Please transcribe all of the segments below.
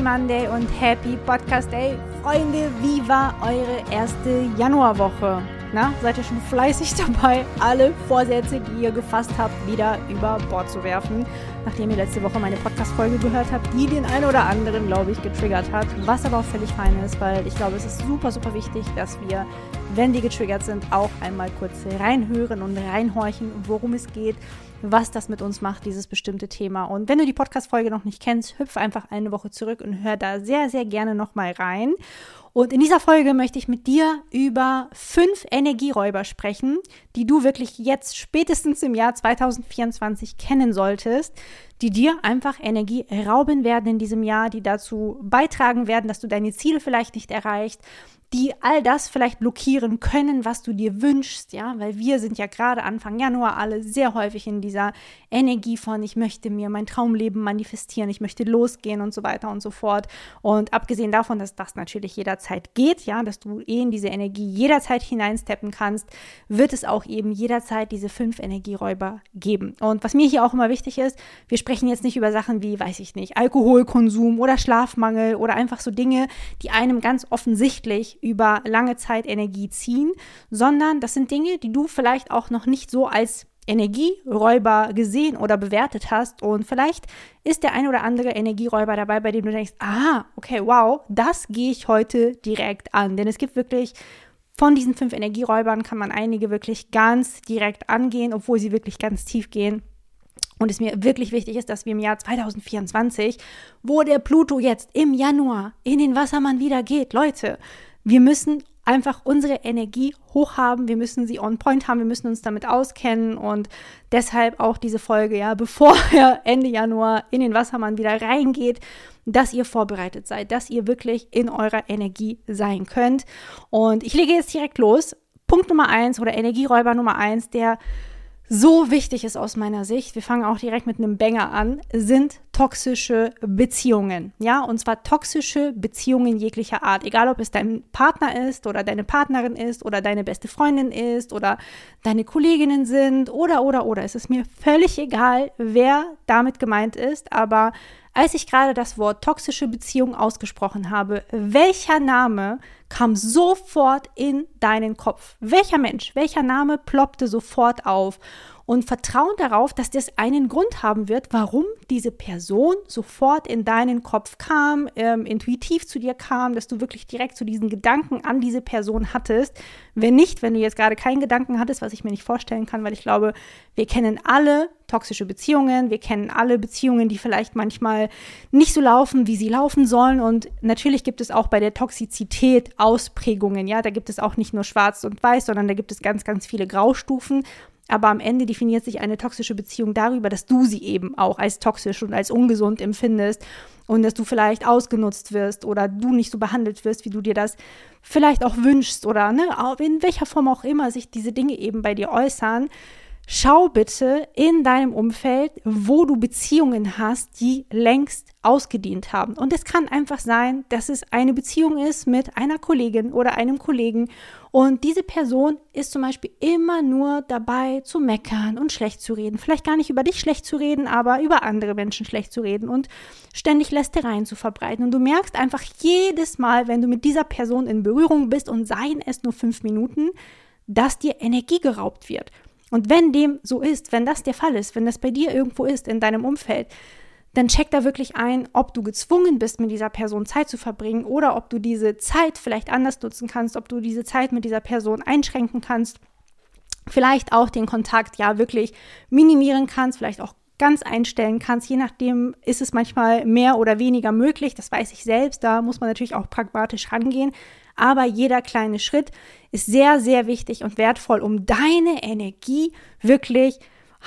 Happy, Monday und happy Podcast Day. Freunde, wie war eure erste Januarwoche? Na, seid ihr schon fleißig dabei, alle Vorsätze, die ihr gefasst habt, wieder über Bord zu werfen? Nachdem ihr letzte Woche meine Podcast-Folge gehört habt, die den einen oder anderen, glaube ich, getriggert hat. Was aber auch völlig fein ist, weil ich glaube, es ist super, super wichtig, dass wir, wenn wir getriggert sind, auch einmal kurz reinhören und reinhorchen, worum es geht was das mit uns macht, dieses bestimmte Thema. Und wenn du die Podcast-Folge noch nicht kennst, hüpf einfach eine Woche zurück und hör da sehr, sehr gerne nochmal rein. Und in dieser Folge möchte ich mit dir über fünf Energieräuber sprechen, die du wirklich jetzt spätestens im Jahr 2024 kennen solltest, die dir einfach Energie rauben werden in diesem Jahr, die dazu beitragen werden, dass du deine Ziele vielleicht nicht erreichst, die all das vielleicht blockieren können, was du dir wünschst, ja, weil wir sind ja gerade Anfang Januar alle sehr häufig in dieser Energie von ich möchte mir mein Traumleben manifestieren, ich möchte losgehen und so weiter und so fort. Und abgesehen davon, dass das natürlich jederzeit geht, ja, dass du eh in diese Energie jederzeit hineinsteppen kannst, wird es auch eben jederzeit diese fünf Energieräuber geben. Und was mir hier auch immer wichtig ist, wir sprechen jetzt nicht über Sachen wie, weiß ich nicht, Alkoholkonsum oder Schlafmangel oder einfach so Dinge, die einem ganz offensichtlich über lange Zeit Energie ziehen, sondern das sind Dinge, die du vielleicht auch noch nicht so als Energieräuber gesehen oder bewertet hast und vielleicht ist der ein oder andere Energieräuber dabei, bei dem du denkst, ah, okay, wow, das gehe ich heute direkt an, denn es gibt wirklich von diesen fünf Energieräubern kann man einige wirklich ganz direkt angehen, obwohl sie wirklich ganz tief gehen. Und es mir wirklich wichtig ist, dass wir im Jahr 2024, wo der Pluto jetzt im Januar in den Wassermann wieder geht, Leute, wir müssen einfach unsere Energie hoch haben, wir müssen sie on point haben, wir müssen uns damit auskennen und deshalb auch diese Folge, ja, bevor er Ende Januar in den Wassermann wieder reingeht, dass ihr vorbereitet seid, dass ihr wirklich in eurer Energie sein könnt. Und ich lege jetzt direkt los. Punkt Nummer eins oder Energieräuber Nummer eins, der so wichtig ist aus meiner Sicht, wir fangen auch direkt mit einem Banger an, sind toxische Beziehungen. Ja, und zwar toxische Beziehungen jeglicher Art. Egal, ob es dein Partner ist oder deine Partnerin ist oder deine beste Freundin ist oder deine Kolleginnen sind oder, oder, oder. Es ist mir völlig egal, wer damit gemeint ist, aber als ich gerade das Wort toxische Beziehung ausgesprochen habe, welcher Name kam sofort in deinen Kopf? Welcher Mensch, welcher Name ploppte sofort auf? Und vertrauen darauf, dass das einen Grund haben wird, warum diese Person sofort in deinen Kopf kam, ähm, intuitiv zu dir kam, dass du wirklich direkt zu diesen Gedanken an diese Person hattest. Wenn nicht, wenn du jetzt gerade keinen Gedanken hattest, was ich mir nicht vorstellen kann, weil ich glaube, wir kennen alle toxische Beziehungen, wir kennen alle Beziehungen, die vielleicht manchmal nicht so laufen, wie sie laufen sollen. Und natürlich gibt es auch bei der Toxizität Ausprägungen. Ja, da gibt es auch nicht nur schwarz und weiß, sondern da gibt es ganz, ganz viele Graustufen. Aber am Ende definiert sich eine toxische Beziehung darüber, dass du sie eben auch als toxisch und als ungesund empfindest und dass du vielleicht ausgenutzt wirst oder du nicht so behandelt wirst, wie du dir das vielleicht auch wünschst oder ne, in welcher Form auch immer sich diese Dinge eben bei dir äußern. Schau bitte in deinem Umfeld, wo du Beziehungen hast, die längst ausgedient haben. Und es kann einfach sein, dass es eine Beziehung ist mit einer Kollegin oder einem Kollegen und diese Person ist zum Beispiel immer nur dabei zu meckern und schlecht zu reden. Vielleicht gar nicht über dich schlecht zu reden, aber über andere Menschen schlecht zu reden und ständig Lästereien zu verbreiten. Und du merkst einfach jedes Mal, wenn du mit dieser Person in Berührung bist und seien es nur fünf Minuten, dass dir Energie geraubt wird. Und wenn dem so ist, wenn das der Fall ist, wenn das bei dir irgendwo ist, in deinem Umfeld, dann check da wirklich ein, ob du gezwungen bist, mit dieser Person Zeit zu verbringen oder ob du diese Zeit vielleicht anders nutzen kannst, ob du diese Zeit mit dieser Person einschränken kannst, vielleicht auch den Kontakt ja wirklich minimieren kannst, vielleicht auch ganz einstellen kannst. Je nachdem ist es manchmal mehr oder weniger möglich. Das weiß ich selbst. Da muss man natürlich auch pragmatisch rangehen. Aber jeder kleine Schritt ist sehr, sehr wichtig und wertvoll, um deine Energie wirklich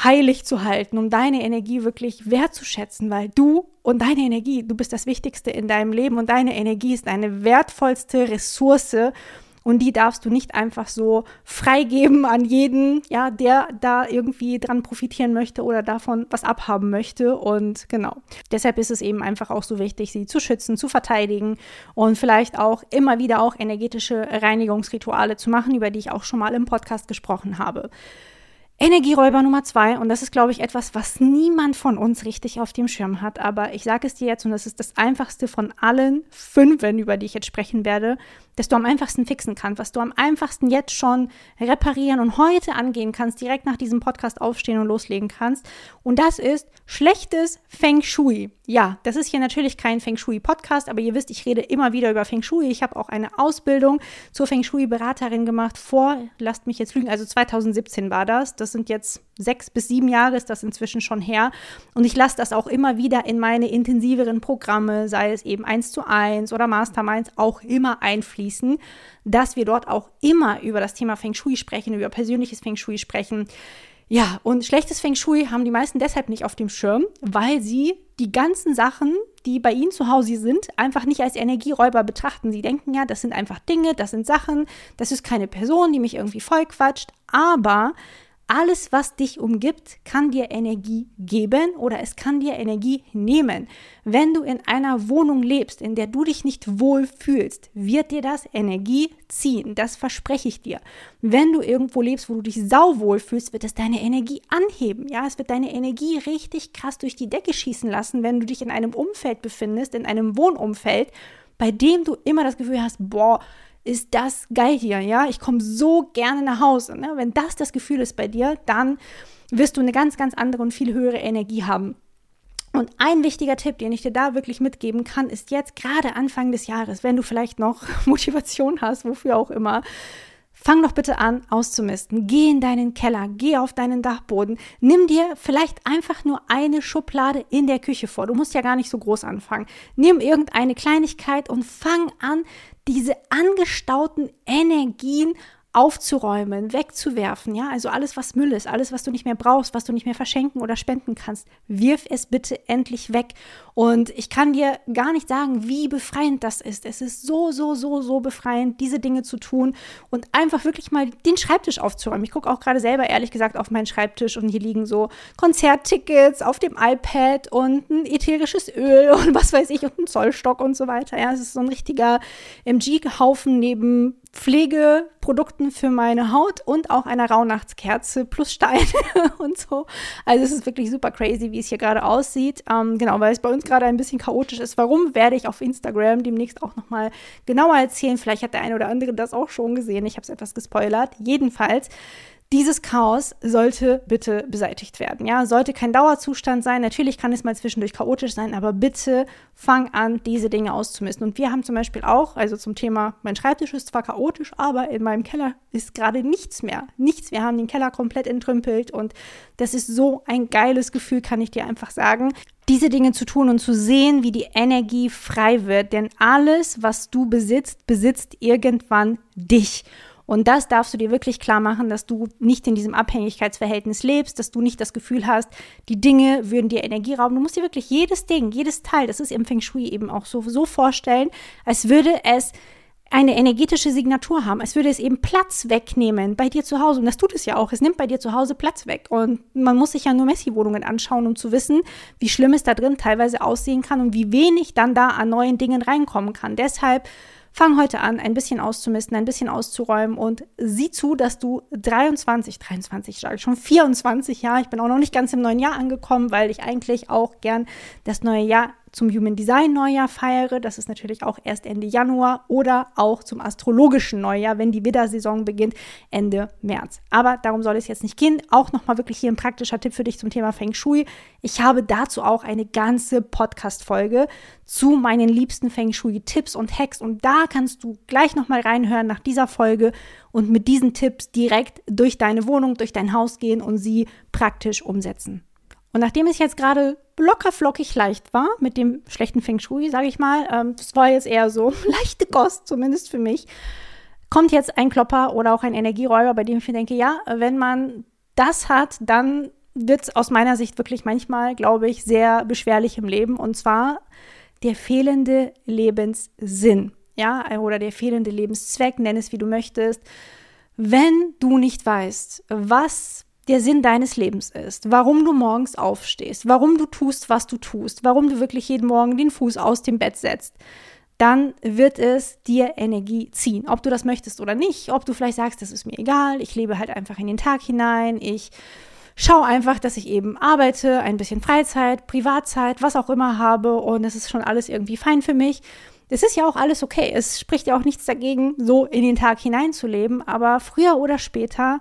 heilig zu halten, um deine Energie wirklich wertzuschätzen, weil du und deine Energie, du bist das Wichtigste in deinem Leben und deine Energie ist eine wertvollste Ressource und die darfst du nicht einfach so freigeben an jeden, ja, der da irgendwie dran profitieren möchte oder davon was abhaben möchte. Und genau. Deshalb ist es eben einfach auch so wichtig, sie zu schützen, zu verteidigen und vielleicht auch immer wieder auch energetische Reinigungsrituale zu machen, über die ich auch schon mal im Podcast gesprochen habe. Energieräuber Nummer zwei, und das ist, glaube ich, etwas, was niemand von uns richtig auf dem Schirm hat, aber ich sage es dir jetzt, und das ist das einfachste von allen fünf, über die ich jetzt sprechen werde, dass du am einfachsten fixen kannst, was du am einfachsten jetzt schon reparieren und heute angehen kannst, direkt nach diesem Podcast aufstehen und loslegen kannst. Und das ist schlechtes Feng Shui. Ja, das ist hier natürlich kein Feng Shui-Podcast, aber ihr wisst, ich rede immer wieder über Feng Shui. Ich habe auch eine Ausbildung zur Feng Shui-Beraterin gemacht vor, lasst mich jetzt lügen, also 2017 war das. Das sind jetzt sechs bis sieben Jahre ist das inzwischen schon her. Und ich lasse das auch immer wieder in meine intensiveren Programme, sei es eben eins zu eins oder Masterminds, auch immer einfließen, dass wir dort auch immer über das Thema Feng Shui sprechen, über persönliches Feng Shui sprechen. Ja, und schlechtes Feng Shui haben die meisten deshalb nicht auf dem Schirm, weil sie die ganzen Sachen, die bei ihnen zu Hause sind, einfach nicht als Energieräuber betrachten. Sie denken ja, das sind einfach Dinge, das sind Sachen, das ist keine Person, die mich irgendwie vollquatscht. Aber alles, was dich umgibt, kann dir Energie geben oder es kann dir Energie nehmen. Wenn du in einer Wohnung lebst, in der du dich nicht wohl fühlst, wird dir das Energie ziehen. Das verspreche ich dir. Wenn du irgendwo lebst, wo du dich sauwohl fühlst, wird es deine Energie anheben. Ja, es wird deine Energie richtig krass durch die Decke schießen lassen, wenn du dich in einem Umfeld befindest, in einem Wohnumfeld, bei dem du immer das Gefühl hast, boah, ist das geil hier, ja? Ich komme so gerne nach Hause. Ne? Wenn das das Gefühl ist bei dir, dann wirst du eine ganz, ganz andere und viel höhere Energie haben. Und ein wichtiger Tipp, den ich dir da wirklich mitgeben kann, ist jetzt gerade Anfang des Jahres, wenn du vielleicht noch Motivation hast, wofür auch immer, Fang doch bitte an auszumisten. Geh in deinen Keller, geh auf deinen Dachboden. Nimm dir vielleicht einfach nur eine Schublade in der Küche vor. Du musst ja gar nicht so groß anfangen. Nimm irgendeine Kleinigkeit und fang an, diese angestauten Energien aufzuräumen, wegzuwerfen, ja, also alles, was Müll ist, alles, was du nicht mehr brauchst, was du nicht mehr verschenken oder spenden kannst, wirf es bitte endlich weg. Und ich kann dir gar nicht sagen, wie befreiend das ist. Es ist so, so, so, so befreiend, diese Dinge zu tun und einfach wirklich mal den Schreibtisch aufzuräumen. Ich gucke auch gerade selber, ehrlich gesagt, auf meinen Schreibtisch und hier liegen so Konzerttickets auf dem iPad und ein ätherisches Öl und was weiß ich und ein Zollstock und so weiter. Ja, es ist so ein richtiger MG-Haufen neben Pflegeprodukten für meine Haut und auch einer Rauhnachtskerze plus Steine und so. Also es ist wirklich super crazy, wie es hier gerade aussieht. Ähm, genau, weil es bei uns gerade ein bisschen chaotisch ist. Warum werde ich auf Instagram demnächst auch nochmal genauer erzählen? Vielleicht hat der eine oder andere das auch schon gesehen. Ich habe es etwas gespoilert. Jedenfalls dieses Chaos sollte bitte beseitigt werden. Ja, sollte kein Dauerzustand sein. Natürlich kann es mal zwischendurch chaotisch sein, aber bitte fang an, diese Dinge auszumisten. Und wir haben zum Beispiel auch, also zum Thema, mein Schreibtisch ist zwar chaotisch, aber in meinem Keller ist gerade nichts mehr. Nichts. Wir haben den Keller komplett entrümpelt und das ist so ein geiles Gefühl, kann ich dir einfach sagen diese Dinge zu tun und zu sehen, wie die Energie frei wird. Denn alles, was du besitzt, besitzt irgendwann dich. Und das darfst du dir wirklich klar machen, dass du nicht in diesem Abhängigkeitsverhältnis lebst, dass du nicht das Gefühl hast, die Dinge würden dir Energie rauben. Du musst dir wirklich jedes Ding, jedes Teil, das ist im Feng Shui eben auch so, so vorstellen, als würde es eine energetische Signatur haben. Es würde es eben Platz wegnehmen bei dir zu Hause. Und das tut es ja auch. Es nimmt bei dir zu Hause Platz weg. Und man muss sich ja nur Messi-Wohnungen anschauen, um zu wissen, wie schlimm es da drin teilweise aussehen kann und wie wenig dann da an neuen Dingen reinkommen kann. Deshalb Fang heute an, ein bisschen auszumisten, ein bisschen auszuräumen und sieh zu, dass du 23, 23 sage ich schon, 24 Jahre, ich bin auch noch nicht ganz im neuen Jahr angekommen, weil ich eigentlich auch gern das neue Jahr zum Human Design Neujahr feiere. Das ist natürlich auch erst Ende Januar oder auch zum astrologischen Neujahr, wenn die Widdersaison beginnt, Ende März. Aber darum soll es jetzt nicht gehen. Auch nochmal wirklich hier ein praktischer Tipp für dich zum Thema Feng Shui. Ich habe dazu auch eine ganze Podcast-Folge zu meinen liebsten Feng Shui-Tipps und Hacks. Und da kannst du gleich nochmal reinhören nach dieser Folge und mit diesen Tipps direkt durch deine Wohnung, durch dein Haus gehen und sie praktisch umsetzen. Und nachdem es jetzt gerade locker flockig leicht war mit dem schlechten Feng Shui, sage ich mal, ähm, das war jetzt eher so leichte Kost, zumindest für mich, kommt jetzt ein Klopper oder auch ein Energieräuber, bei dem ich mir denke, ja, wenn man das hat, dann wird es aus meiner Sicht wirklich manchmal, glaube ich, sehr beschwerlich im Leben. Und zwar der fehlende Lebenssinn, ja, oder der fehlende Lebenszweck, nenn es wie du möchtest. Wenn du nicht weißt, was der Sinn deines Lebens ist, warum du morgens aufstehst, warum du tust, was du tust, warum du wirklich jeden Morgen den Fuß aus dem Bett setzt, dann wird es dir Energie ziehen. Ob du das möchtest oder nicht, ob du vielleicht sagst, das ist mir egal, ich lebe halt einfach in den Tag hinein, ich schaue einfach, dass ich eben arbeite, ein bisschen Freizeit, Privatzeit, was auch immer habe und es ist schon alles irgendwie fein für mich. Es ist ja auch alles okay. Es spricht ja auch nichts dagegen, so in den Tag hineinzuleben, aber früher oder später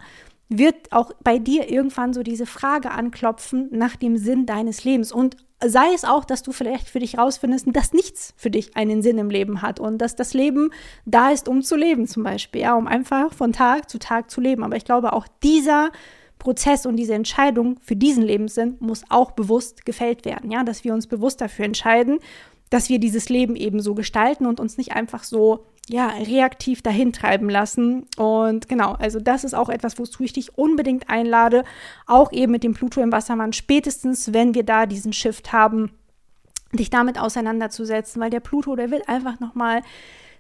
wird auch bei dir irgendwann so diese Frage anklopfen nach dem Sinn deines Lebens und sei es auch, dass du vielleicht für dich rausfindest, dass nichts für dich einen Sinn im Leben hat und dass das Leben da ist, um zu leben zum Beispiel, ja, um einfach von Tag zu Tag zu leben. Aber ich glaube, auch dieser Prozess und diese Entscheidung für diesen Lebenssinn muss auch bewusst gefällt werden, ja, dass wir uns bewusst dafür entscheiden, dass wir dieses Leben eben so gestalten und uns nicht einfach so ja, reaktiv dahin treiben lassen. Und genau, also das ist auch etwas, wozu ich dich unbedingt einlade, auch eben mit dem Pluto im Wassermann, spätestens wenn wir da diesen Shift haben, dich damit auseinanderzusetzen, weil der Pluto, der will einfach nochmal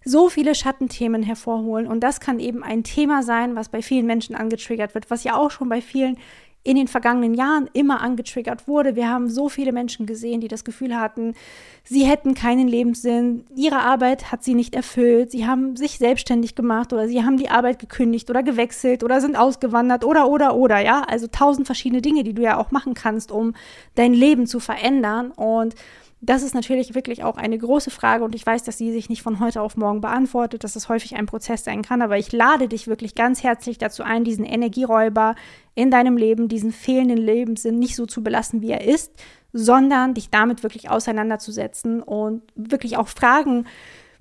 so viele Schattenthemen hervorholen. Und das kann eben ein Thema sein, was bei vielen Menschen angetriggert wird, was ja auch schon bei vielen in den vergangenen Jahren immer angetriggert wurde. Wir haben so viele Menschen gesehen, die das Gefühl hatten, sie hätten keinen Lebenssinn, ihre Arbeit hat sie nicht erfüllt, sie haben sich selbstständig gemacht oder sie haben die Arbeit gekündigt oder gewechselt oder sind ausgewandert oder oder oder, ja, also tausend verschiedene Dinge, die du ja auch machen kannst, um dein Leben zu verändern. Und das ist natürlich wirklich auch eine große Frage und ich weiß, dass sie sich nicht von heute auf morgen beantwortet, dass es häufig ein Prozess sein kann, aber ich lade dich wirklich ganz herzlich dazu ein, diesen Energieräuber in deinem Leben, diesen fehlenden Lebenssinn nicht so zu belassen, wie er ist, sondern dich damit wirklich auseinanderzusetzen und wirklich auch Fragen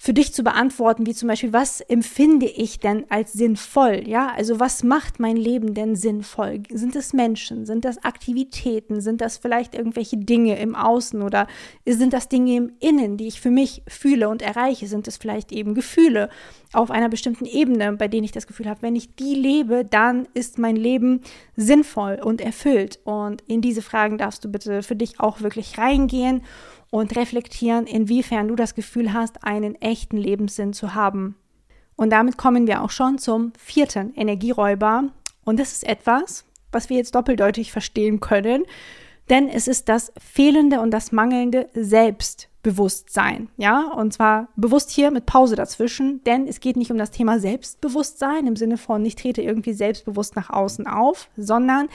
für dich zu beantworten, wie zum Beispiel, was empfinde ich denn als sinnvoll? Ja, also was macht mein Leben denn sinnvoll? Sind es Menschen? Sind das Aktivitäten? Sind das vielleicht irgendwelche Dinge im Außen oder sind das Dinge im Innen, die ich für mich fühle und erreiche? Sind es vielleicht eben Gefühle auf einer bestimmten Ebene, bei denen ich das Gefühl habe, wenn ich die lebe, dann ist mein Leben sinnvoll und erfüllt. Und in diese Fragen darfst du bitte für dich auch wirklich reingehen und reflektieren, inwiefern du das Gefühl hast, einen echten Lebenssinn zu haben. Und damit kommen wir auch schon zum vierten Energieräuber. Und das ist etwas, was wir jetzt doppeldeutig verstehen können, denn es ist das fehlende und das mangelnde Selbstbewusstsein. Ja, und zwar bewusst hier mit Pause dazwischen, denn es geht nicht um das Thema Selbstbewusstsein im Sinne von, ich trete irgendwie selbstbewusst nach außen auf, sondern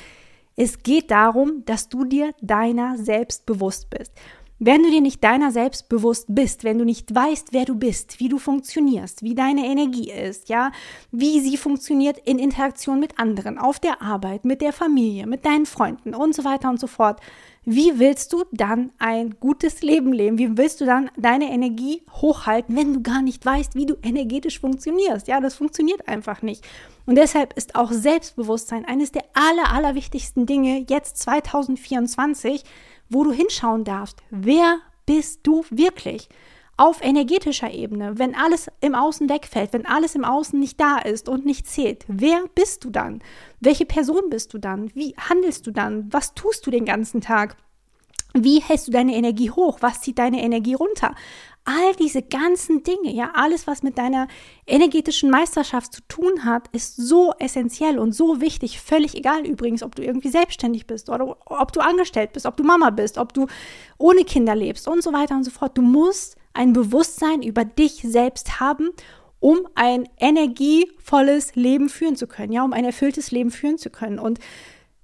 es geht darum, dass du dir deiner selbst bewusst bist. Wenn du dir nicht deiner selbst bewusst bist, wenn du nicht weißt, wer du bist, wie du funktionierst, wie deine Energie ist, ja, wie sie funktioniert in Interaktion mit anderen, auf der Arbeit, mit der Familie, mit deinen Freunden und so weiter und so fort, wie willst du dann ein gutes Leben leben? Wie willst du dann deine Energie hochhalten, wenn du gar nicht weißt, wie du energetisch funktionierst? Ja, das funktioniert einfach nicht. Und deshalb ist auch Selbstbewusstsein eines der aller, aller wichtigsten Dinge jetzt 2024, wo du hinschauen darfst. Wer bist du wirklich? Auf energetischer Ebene, wenn alles im Außen wegfällt, wenn alles im Außen nicht da ist und nicht zählt, wer bist du dann? Welche Person bist du dann? Wie handelst du dann? Was tust du den ganzen Tag? Wie hältst du deine Energie hoch? Was zieht deine Energie runter? All diese ganzen Dinge, ja, alles, was mit deiner energetischen Meisterschaft zu tun hat, ist so essentiell und so wichtig. Völlig egal übrigens, ob du irgendwie selbstständig bist oder ob du angestellt bist, ob du Mama bist, ob du ohne Kinder lebst und so weiter und so fort. Du musst ein Bewusstsein über dich selbst haben, um ein energievolles Leben führen zu können, ja, um ein erfülltes Leben führen zu können. Und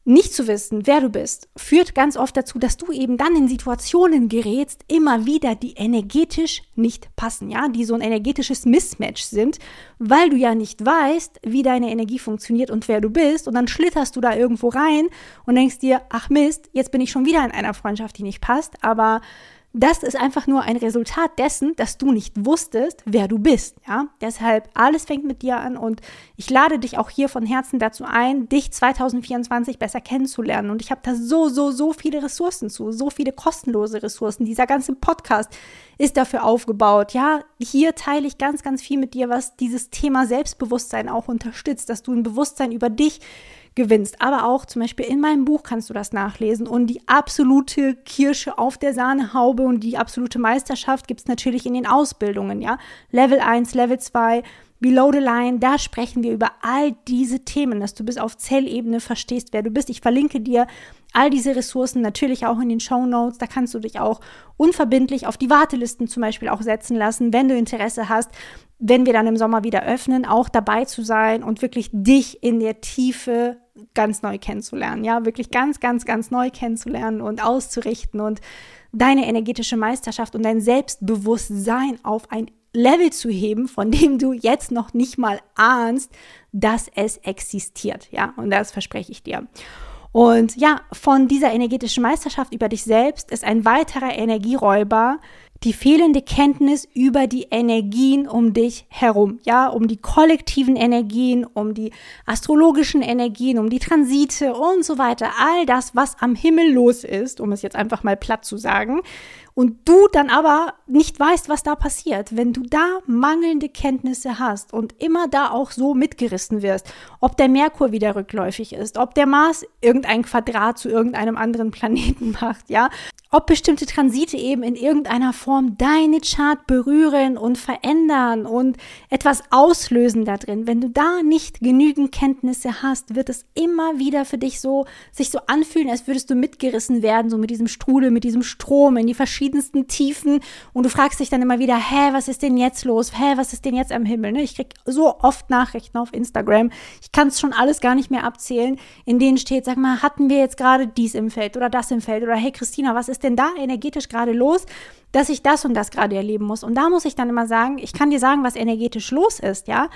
nicht zu wissen, wer du bist, führt ganz oft dazu, dass du eben dann in Situationen gerätst, immer wieder, die energetisch nicht passen, ja, die so ein energetisches Mismatch sind, weil du ja nicht weißt, wie deine Energie funktioniert und wer du bist. Und dann schlitterst du da irgendwo rein und denkst dir, ach Mist, jetzt bin ich schon wieder in einer Freundschaft, die nicht passt, aber das ist einfach nur ein Resultat dessen, dass du nicht wusstest, wer du bist. Ja, deshalb alles fängt mit dir an und ich lade dich auch hier von Herzen dazu ein, dich 2024 besser kennenzulernen. Und ich habe da so, so, so viele Ressourcen zu, so viele kostenlose Ressourcen. Dieser ganze Podcast ist dafür aufgebaut. Ja, hier teile ich ganz, ganz viel mit dir, was dieses Thema Selbstbewusstsein auch unterstützt, dass du ein Bewusstsein über dich gewinnst. Aber auch zum Beispiel in meinem Buch kannst du das nachlesen. Und die absolute Kirsche auf der Sahnehaube und die absolute Meisterschaft gibt es natürlich in den Ausbildungen, ja. Level 1, Level 2, Below the Line, da sprechen wir über all diese Themen, dass du bis auf Zellebene verstehst, wer du bist. Ich verlinke dir all diese Ressourcen natürlich auch in den Show Notes. Da kannst du dich auch unverbindlich auf die Wartelisten zum Beispiel auch setzen lassen, wenn du Interesse hast, wenn wir dann im Sommer wieder öffnen, auch dabei zu sein und wirklich dich in der Tiefe ganz neu kennenzulernen. Ja, wirklich ganz, ganz, ganz neu kennenzulernen und auszurichten und deine energetische Meisterschaft und dein Selbstbewusstsein auf ein Level zu heben, von dem du jetzt noch nicht mal ahnst, dass es existiert. Ja, und das verspreche ich dir. Und ja, von dieser energetischen Meisterschaft über dich selbst ist ein weiterer Energieräuber die fehlende Kenntnis über die Energien um dich herum, ja, um die kollektiven Energien, um die astrologischen Energien, um die Transite und so weiter, all das, was am Himmel los ist, um es jetzt einfach mal platt zu sagen, und du dann aber nicht weißt, was da passiert, wenn du da mangelnde Kenntnisse hast und immer da auch so mitgerissen wirst, ob der Merkur wieder rückläufig ist, ob der Mars irgendein Quadrat zu irgendeinem anderen Planeten macht, ja, ob bestimmte Transite eben in irgendeiner Form deine Chart berühren und verändern und etwas auslösen da drin. Wenn du da nicht genügend Kenntnisse hast, wird es immer wieder für dich so sich so anfühlen, als würdest du mitgerissen werden, so mit diesem Strudel, mit diesem Strom in die verschiedensten Tiefen und du fragst dich dann immer wieder, hä, was ist denn jetzt los? Hä, was ist denn jetzt am Himmel? Ne? Ich krieg so oft Nachrichten auf Instagram. Ich kann es schon alles gar nicht mehr abzählen, in denen steht, sag mal, hatten wir jetzt gerade dies im Feld oder das im Feld oder hey Christina, was ist denn da energetisch gerade los, dass ich das und das gerade erleben muss? Und da muss ich dann immer sagen, ich kann dir sagen, was energetisch los ist, ja,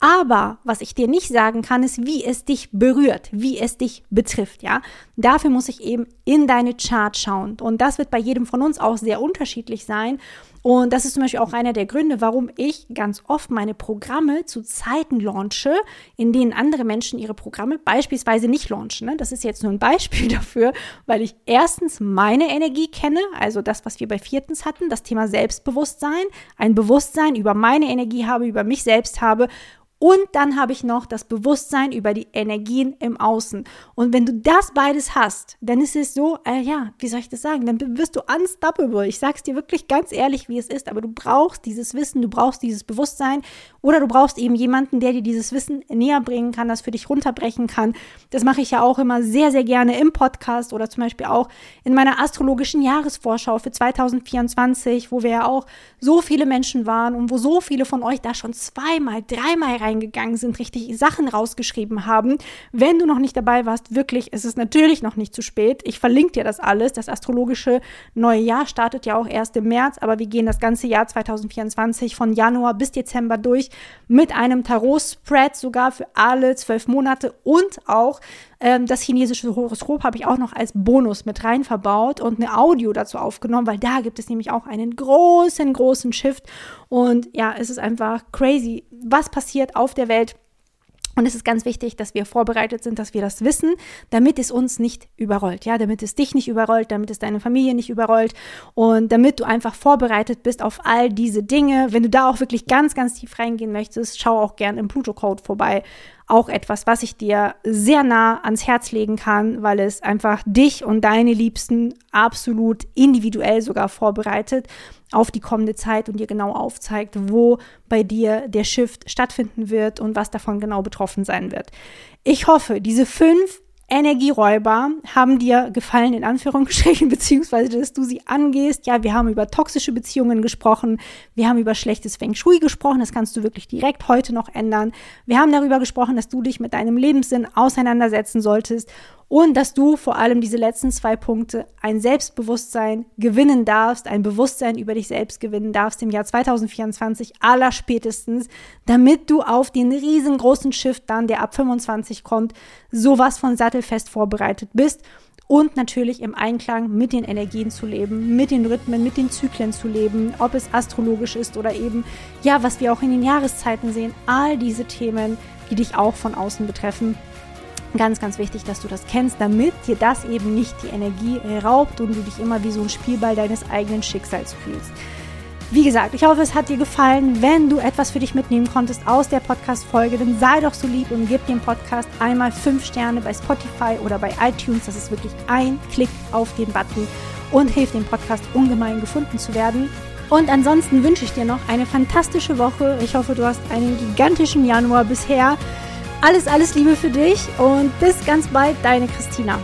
aber was ich dir nicht sagen kann, ist, wie es dich berührt, wie es dich betrifft, ja. Dafür muss ich eben in deine Chart schauen. Und das wird bei jedem von uns auch sehr unterschiedlich sein. Und das ist zum Beispiel auch einer der Gründe, warum ich ganz oft meine Programme zu Zeiten launche, in denen andere Menschen ihre Programme beispielsweise nicht launchen. Ne? Das ist jetzt nur ein Beispiel dafür, weil ich erstens meine Energie kenne, also das, was wir bei viertens hatten, das Thema Selbstbewusstsein, ein Bewusstsein über meine Energie habe, über mich selbst habe und dann habe ich noch das Bewusstsein über die Energien im Außen. Und wenn du das beides hast, dann ist es so, äh, ja, wie soll ich das sagen? Dann wirst du unstoppable. Ich sage es dir wirklich ganz ehrlich, wie es ist. Aber du brauchst dieses Wissen, du brauchst dieses Bewusstsein oder du brauchst eben jemanden, der dir dieses Wissen näher bringen kann, das für dich runterbrechen kann. Das mache ich ja auch immer sehr, sehr gerne im Podcast oder zum Beispiel auch in meiner astrologischen Jahresvorschau für 2024, wo wir ja auch so viele Menschen waren und wo so viele von euch da schon zweimal, dreimal rein reingegangen sind, richtig Sachen rausgeschrieben haben. Wenn du noch nicht dabei warst, wirklich, es ist natürlich noch nicht zu spät. Ich verlinke dir das alles. Das astrologische neue Jahr startet ja auch erst im März, aber wir gehen das ganze Jahr 2024 von Januar bis Dezember durch mit einem Tarot-Spread sogar für alle zwölf Monate und auch ähm, das chinesische Horoskop habe ich auch noch als Bonus mit rein verbaut und eine Audio dazu aufgenommen, weil da gibt es nämlich auch einen großen, großen Shift. Und ja, es ist einfach crazy, was passiert auf der Welt und es ist ganz wichtig, dass wir vorbereitet sind, dass wir das wissen, damit es uns nicht überrollt, ja, damit es dich nicht überrollt, damit es deine Familie nicht überrollt und damit du einfach vorbereitet bist auf all diese Dinge. Wenn du da auch wirklich ganz, ganz tief reingehen möchtest, schau auch gern im Pluto-Code vorbei auch etwas, was ich dir sehr nah ans Herz legen kann, weil es einfach dich und deine Liebsten absolut individuell sogar vorbereitet auf die kommende Zeit und dir genau aufzeigt, wo bei dir der Shift stattfinden wird und was davon genau betroffen sein wird. Ich hoffe, diese fünf Energieräuber haben dir gefallen, in Anführungsstrichen, beziehungsweise, dass du sie angehst. Ja, wir haben über toxische Beziehungen gesprochen. Wir haben über schlechtes Feng Shui gesprochen. Das kannst du wirklich direkt heute noch ändern. Wir haben darüber gesprochen, dass du dich mit deinem Lebenssinn auseinandersetzen solltest und dass du vor allem diese letzten zwei Punkte ein Selbstbewusstsein gewinnen darfst, ein Bewusstsein über dich selbst gewinnen darfst im Jahr 2024 aller spätestens, damit du auf den riesengroßen Shift dann, der ab 25 kommt, sowas von sattelfest vorbereitet bist und natürlich im Einklang mit den Energien zu leben, mit den Rhythmen, mit den Zyklen zu leben, ob es astrologisch ist oder eben, ja, was wir auch in den Jahreszeiten sehen, all diese Themen, die dich auch von außen betreffen, Ganz, ganz wichtig, dass du das kennst, damit dir das eben nicht die Energie raubt und du dich immer wie so ein Spielball deines eigenen Schicksals fühlst. Wie gesagt, ich hoffe, es hat dir gefallen. Wenn du etwas für dich mitnehmen konntest aus der Podcast-Folge, dann sei doch so lieb und gib dem Podcast einmal fünf Sterne bei Spotify oder bei iTunes. Das ist wirklich ein Klick auf den Button und hilft dem Podcast ungemein gefunden zu werden. Und ansonsten wünsche ich dir noch eine fantastische Woche. Ich hoffe, du hast einen gigantischen Januar bisher. Alles, alles Liebe für dich und bis ganz bald, deine Christina.